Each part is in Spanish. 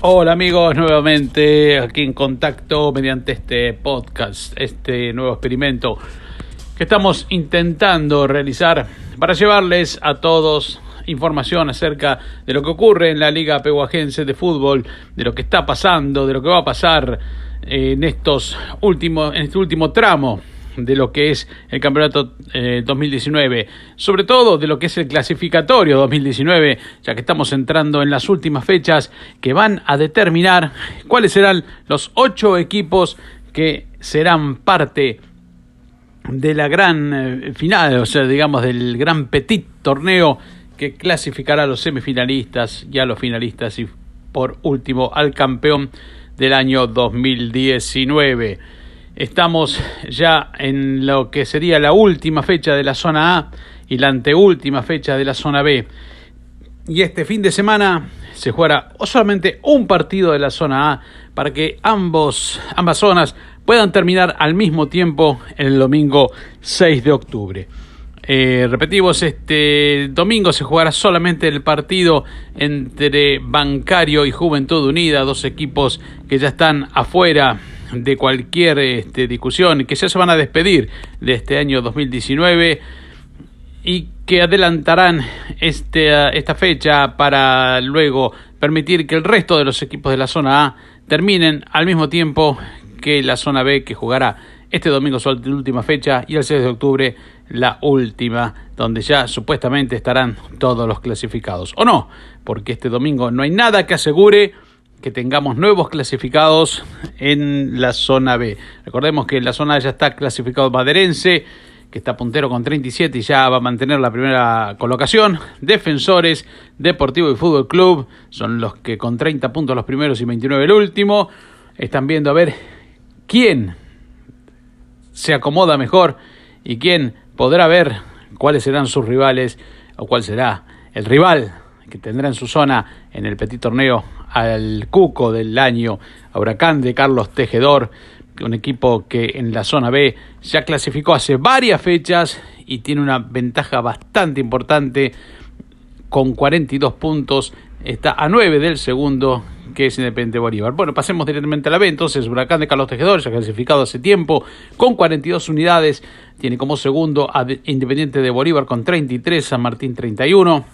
Hola amigos, nuevamente aquí en contacto mediante este podcast, este nuevo experimento que estamos intentando realizar para llevarles a todos información acerca de lo que ocurre en la Liga Pehuajense de Fútbol, de lo que está pasando, de lo que va a pasar en estos últimos, en este último tramo de lo que es el campeonato 2019, eh, sobre todo de lo que es el clasificatorio 2019, ya que estamos entrando en las últimas fechas que van a determinar cuáles serán los ocho equipos que serán parte de la gran eh, final, o sea, digamos, del gran petit torneo que clasificará a los semifinalistas y a los finalistas y por último al campeón del año 2019. Estamos ya en lo que sería la última fecha de la zona A y la anteúltima fecha de la zona B. Y este fin de semana se jugará solamente un partido de la zona A para que ambos, ambas zonas puedan terminar al mismo tiempo el domingo 6 de octubre. Eh, repetimos, este domingo se jugará solamente el partido entre Bancario y Juventud Unida, dos equipos que ya están afuera de cualquier este, discusión, que ya se van a despedir de este año 2019 y que adelantarán este, esta fecha para luego permitir que el resto de los equipos de la zona A terminen al mismo tiempo que la zona B que jugará este domingo su última fecha y el 6 de octubre la última, donde ya supuestamente estarán todos los clasificados. O no, porque este domingo no hay nada que asegure que tengamos nuevos clasificados en la zona B. Recordemos que en la zona ya está clasificado Maderense, que está puntero con 37 y ya va a mantener la primera colocación. Defensores, Deportivo y Fútbol Club son los que con 30 puntos los primeros y 29 el último. Están viendo a ver quién se acomoda mejor y quién podrá ver cuáles serán sus rivales o cuál será el rival que tendrá en su zona en el petit torneo al Cuco del año, a Huracán de Carlos Tejedor, un equipo que en la zona B ya clasificó hace varias fechas y tiene una ventaja bastante importante con 42 puntos, está a 9 del segundo que es Independiente Bolívar. Bueno, pasemos directamente a la B, entonces Huracán de Carlos Tejedor, ya clasificado hace tiempo, con 42 unidades, tiene como segundo a Independiente de Bolívar con 33, San Martín 31,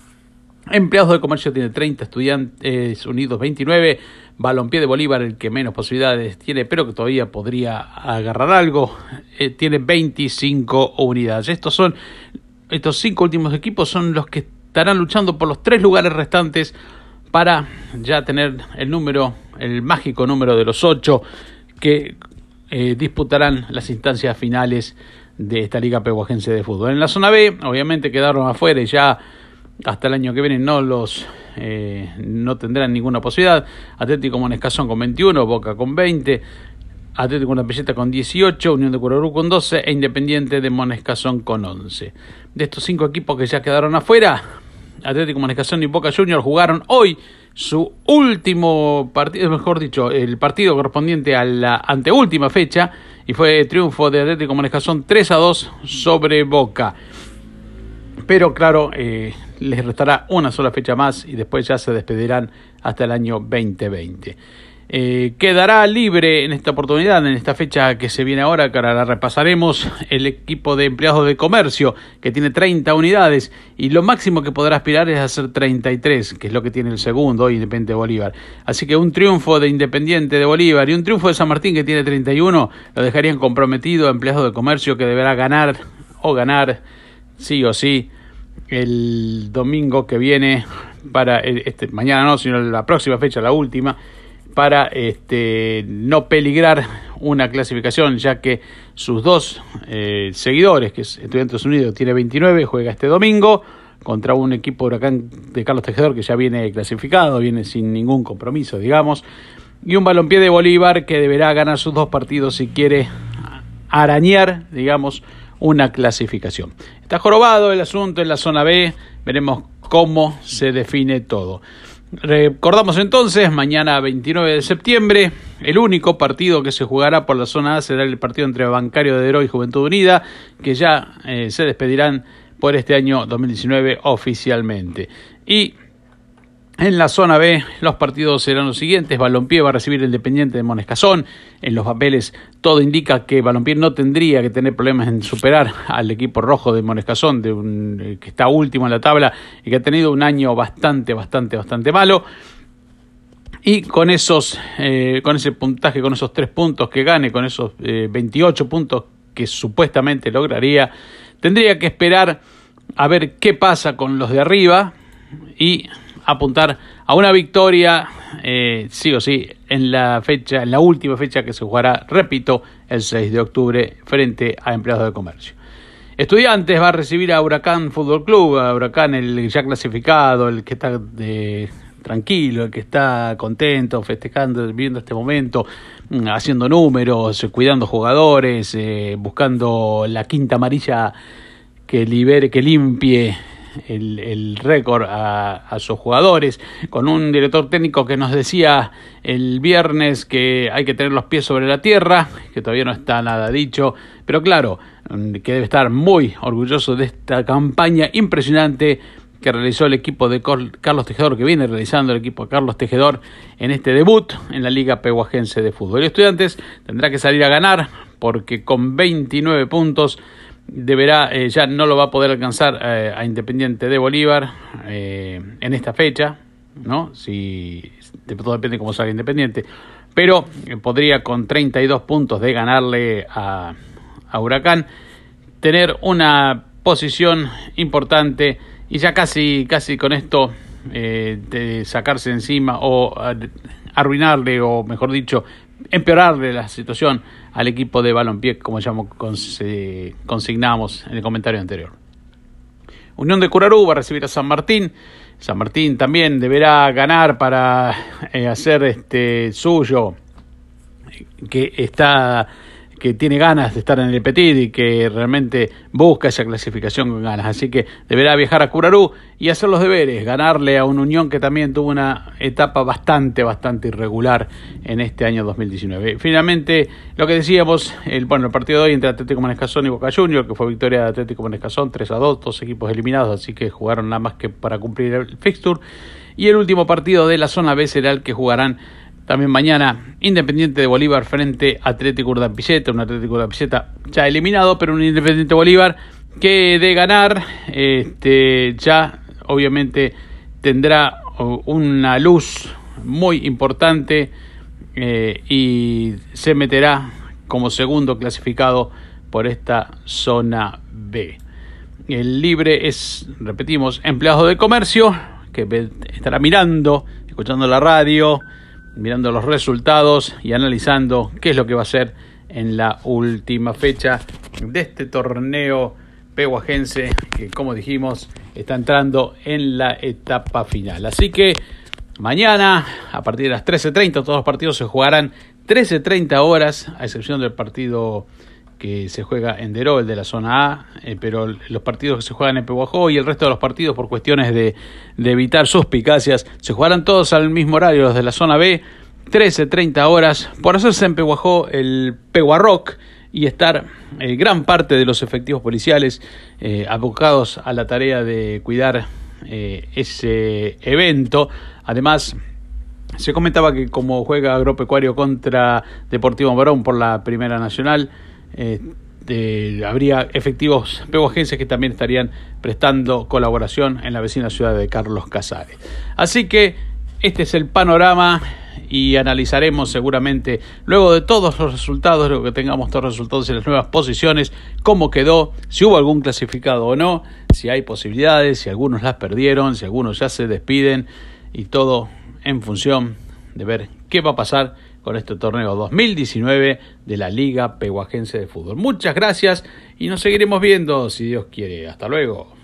Empleados de comercio tiene 30, Estudiantes Unidos 29, Balompié de Bolívar el que menos posibilidades tiene, pero que todavía podría agarrar algo, eh, tiene 25 unidades. Estos son estos cinco últimos equipos son los que estarán luchando por los tres lugares restantes para ya tener el número, el mágico número de los ocho que eh, disputarán las instancias finales de esta Liga Pehuajense de Fútbol. En la zona B, obviamente quedaron afuera y ya hasta el año que viene no los eh, no tendrán ninguna posibilidad. Atlético Monescazón con 21, Boca con 20, Atlético Una Pelleta con 18, Unión de Curarú con 12 e Independiente de Monescazón con 11. De estos cinco equipos que ya quedaron afuera, Atlético Monescazón y Boca Juniors jugaron hoy su último partido, mejor dicho, el partido correspondiente a la anteúltima fecha y fue triunfo de Atlético Monescazón 3 a 2 sobre Boca. Pero claro, eh, les restará una sola fecha más y después ya se despedirán hasta el año 2020. Eh, quedará libre en esta oportunidad, en esta fecha que se viene ahora, que ahora la repasaremos, el equipo de empleados de comercio, que tiene 30 unidades, y lo máximo que podrá aspirar es hacer 33, que es lo que tiene el segundo, Independiente de Bolívar. Así que un triunfo de Independiente de Bolívar y un triunfo de San Martín, que tiene 31, lo dejarían comprometido a empleados de comercio, que deberá ganar o ganar, sí o sí, el domingo que viene para este mañana no sino la próxima fecha la última para este no peligrar una clasificación ya que sus dos eh, seguidores que es Estudiantes Unidos tiene 29 juega este domingo contra un equipo huracán de Carlos Tejedor que ya viene clasificado viene sin ningún compromiso digamos y un balompié de Bolívar que deberá ganar sus dos partidos si quiere arañar digamos una clasificación. Está jorobado el asunto en la zona B, veremos cómo se define todo. Recordamos entonces, mañana 29 de septiembre, el único partido que se jugará por la zona A será el partido entre Bancario de Héroe y Juventud Unida, que ya eh, se despedirán por este año 2019 oficialmente. Y En la zona B, los partidos serán los siguientes. Balompié va a recibir el Independiente de Monescazón. En los papeles, todo indica que Balompié no tendría que tener problemas en superar al equipo rojo de Monescazón, eh, que está último en la tabla y que ha tenido un año bastante, bastante, bastante malo. Y con esos, eh, con ese puntaje, con esos tres puntos que gane, con esos eh, 28 puntos que supuestamente lograría, tendría que esperar a ver qué pasa con los de arriba y apuntar a una victoria, eh, sí o sí, en la fecha, en la última fecha que se jugará, repito, el 6 de octubre frente a empleados de comercio. Estudiantes va a recibir a Huracán Fútbol Club, a Huracán el ya clasificado, el que está de, tranquilo, el que está contento, festejando, viviendo este momento, mm, haciendo números, cuidando jugadores, eh, buscando la quinta amarilla que libere, que limpie el, récord a, sus jugadores, con un director técnico que nos decía el viernes que hay que tener los pies sobre la tierra, que todavía no está nada dicho, pero claro, que debe estar muy orgulloso de esta campaña impresionante que realizó el equipo de Carlos Tejedor, que viene realizando el equipo de Carlos Tejedor en este debut en la Liga Pehuajense de Fútbol. Y Estudiantes tendrá que salir a ganar porque con 29 puntos deberá, eh, ya no lo va a poder alcanzar eh, a Independiente de Bolívar eh, en esta fecha, ¿no? Si, todo depende de cómo salga Independiente, pero podría con 32 puntos de ganarle a, a Huracán tener una posición importante y ya casi, casi con esto de sacarse encima o arruinarle o mejor dicho empeorarle la situación al equipo de balompié como ya consignamos en el comentario anterior. Unión de Curarú va a recibir a San Martín. San Martín también deberá ganar para eh, hacer este suyo que está que tiene ganas de estar en el Petit y que realmente busca esa clasificación con ganas. Así que deberá viajar a Curarú y hacer los deberes, ganarle a una Unión que también tuvo una etapa bastante, bastante irregular en este año 2019. Finalmente, lo que decíamos, el, bueno, el partido de hoy entre Atlético Manescazón y Boca Junior, que fue victoria de Atlético Manescazón 3 a 2, dos equipos eliminados, así que jugaron nada más que para cumplir el fixture. Y el último partido de la zona B será el que jugarán también mañana, Independiente de Bolívar frente a Atlético Urdampilleta, un Atlético Urdampilleta ya eliminado, pero un Independiente Bolívar que de ganar, este, ya obviamente tendrá una luz muy importante eh, y se meterá como segundo clasificado por esta zona B. El libre es, repetimos, empleado de comercio, que estará mirando, escuchando la radio, mirando los resultados y analizando qué es lo que va a ser en la última fecha de este torneo pehuajense que como dijimos está entrando en la etapa final. Así que mañana a partir de las 13.30 todos los partidos se jugarán 13.30 horas a excepción del partido que se juega en Deró, el de la zona A, eh, pero los partidos que se juegan en Pehuajó y el resto de los partidos por cuestiones de, de evitar suspicacias se jugarán todos al mismo horario, los de la zona B, 13.30 horas, por hacerse en Pehuajó el Pehuarrock y estar eh, gran parte de los efectivos policiales eh, abocados a la tarea de cuidar eh, ese evento. Además, se comentaba que como juega Agropecuario contra Deportivo Morón por la Primera Nacional, eh, habría efectivos pehuajenses que también estarían prestando colaboración en la vecina ciudad de Carlos Casares. Así que este es el panorama y analizaremos seguramente luego de todos los resultados, luego que tengamos todos los resultados en las nuevas posiciones, cómo quedó, si hubo algún clasificado o no, si hay posibilidades, si algunos las perdieron, si algunos ya se despiden y todo en función de ver qué va a pasar con este torneo 2019 de la Liga Pehuajense de Fútbol. Muchas gracias y nos seguiremos viendo si Dios quiere. Hasta luego.